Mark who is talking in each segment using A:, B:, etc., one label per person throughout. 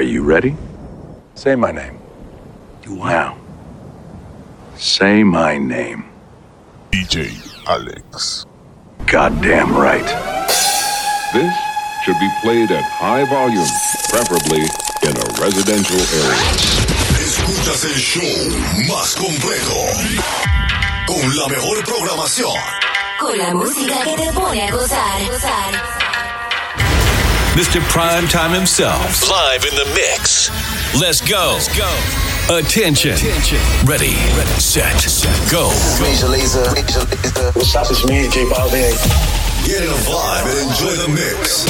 A: Are you ready? Say my name. Do Now. Say my name.
B: DJ Alex.
A: Goddamn right.
C: This should be played at high volume, preferably in a residential area.
D: Escuchas el show más completo. Con la mejor programación.
E: Con la música que te pone a gozar. gozar.
F: Mr. Primetime himself.
D: Live in the mix.
F: Let's go. Let's go. Attention. Attention. Ready, Ready. set, set. go.
G: Major Lazer. Major Lazer.
H: What's up? It's me, J Balvin.
D: Get in a vibe and enjoy the mix.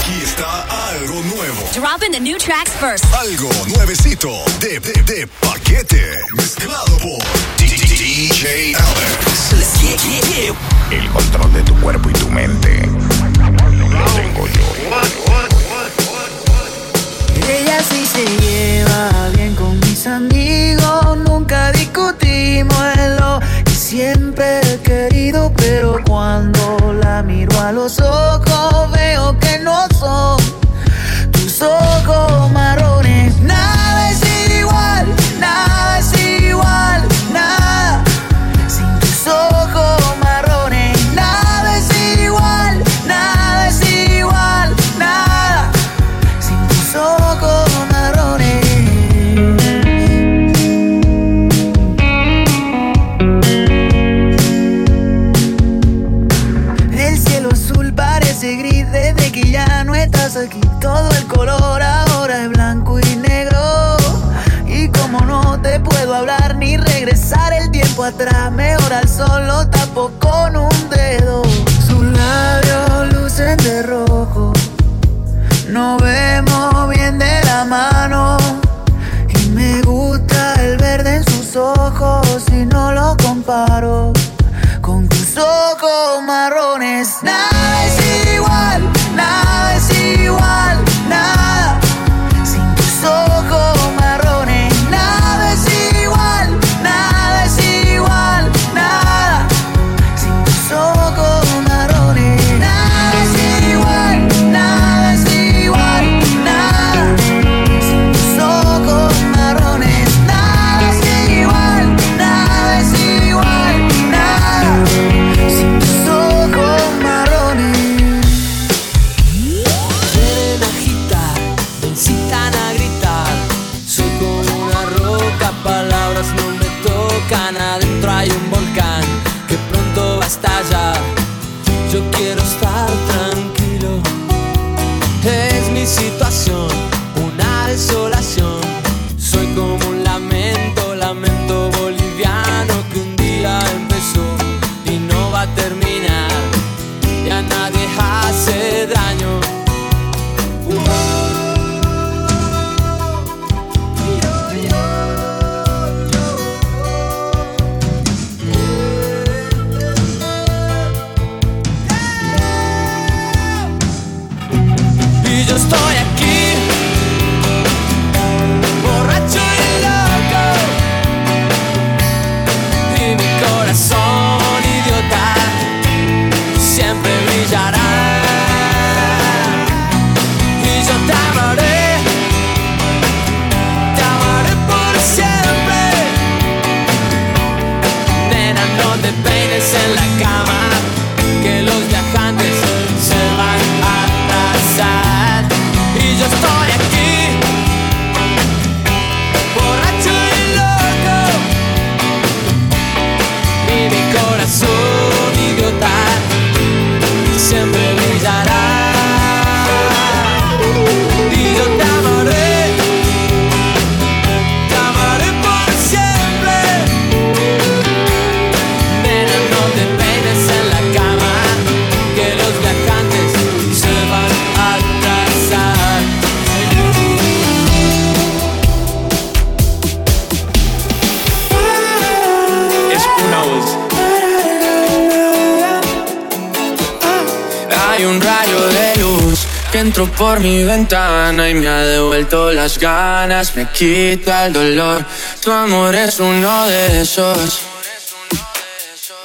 D: Aquí está algo nuevo.
E: Dropping the new tracks first.
D: Algo nuevecito de, de, de paquete. Mezclado por DJ Alex.
B: El control de tu cuerpo y tu mente lo tengo yo.
I: Ella sí se lleva bien con mis amigos, nunca discutimos en lo que siempre he querido, pero cuando la miro a los ojos veo que no son atrás, mejor al sol lo tapo con un dedo. Sus labios lucen de rojo. Nos vemos bien de la mano. Y me gusta el verde en sus ojos y no lo comparo
J: entro por mi ventana y me ha devuelto las ganas, me quita el dolor. Tu amor es uno de esos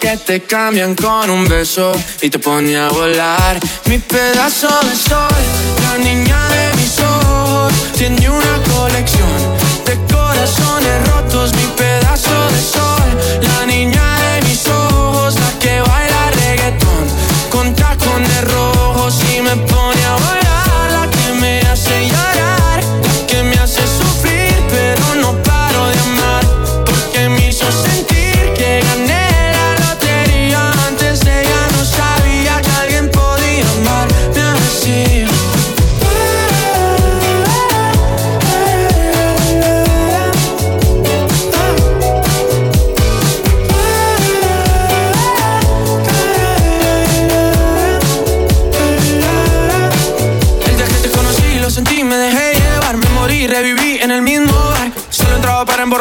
J: que te cambian con un beso y te pone a volar. Mi pedazo de sol, la niña de mis ojos, tiene una colección de corazones rotos. Mi pedazo de sol, la niña de mis ojos, la que baila reggaetón. Con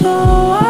J: show up.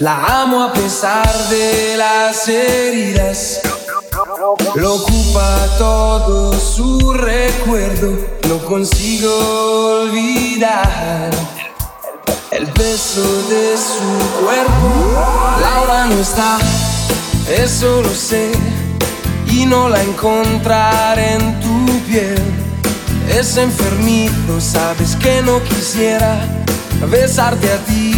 J: La amo a pesar de las heridas. Lo ocupa todo su recuerdo, no consigo olvidar
H: el peso de su cuerpo. Laura no está, eso lo sé, y no la encontraré en tu piel. Es enfermizo, sabes que no quisiera besarte a ti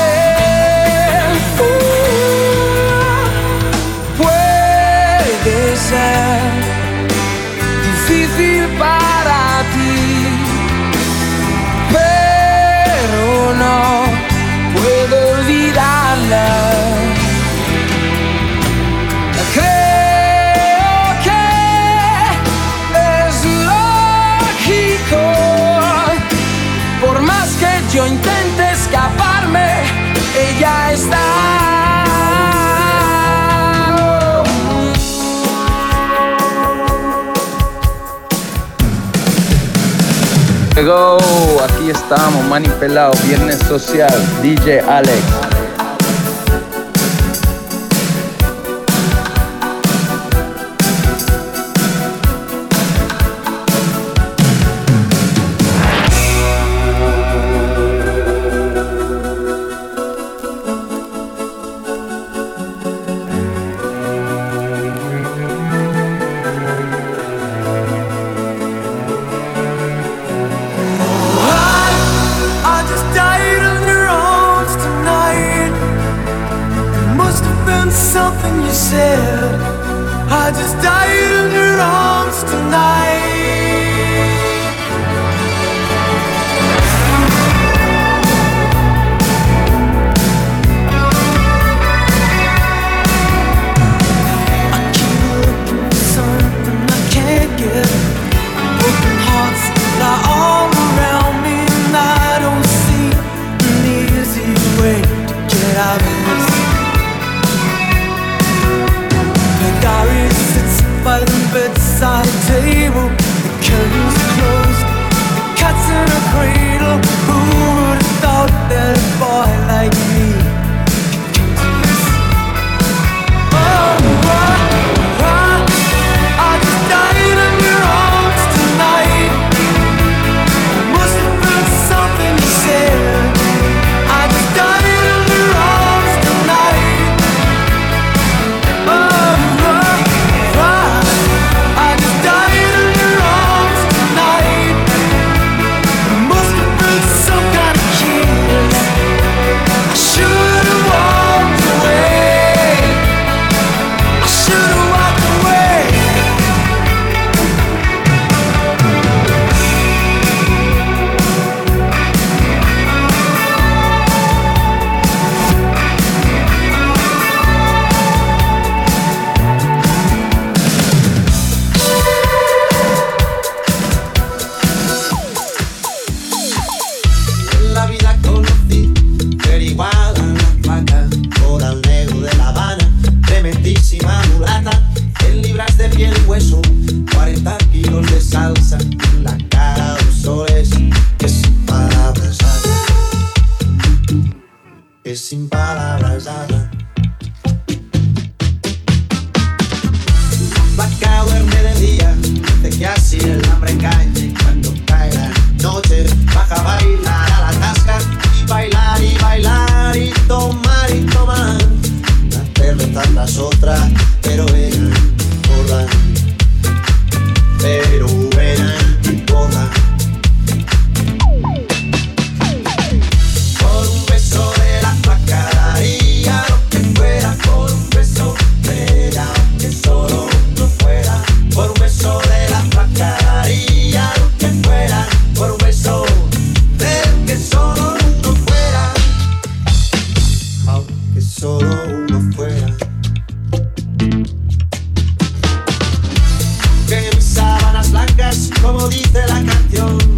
H: Ser difícil para ti, pero no puedo olvidarla. Creo que es lógico, por más que yo intente escaparme, ella está.
K: Llegó, aquí estamos, Manny Pelado, Viernes Social, DJ Alex.
L: Porque sem palavras a
M: como dice la
K: canción.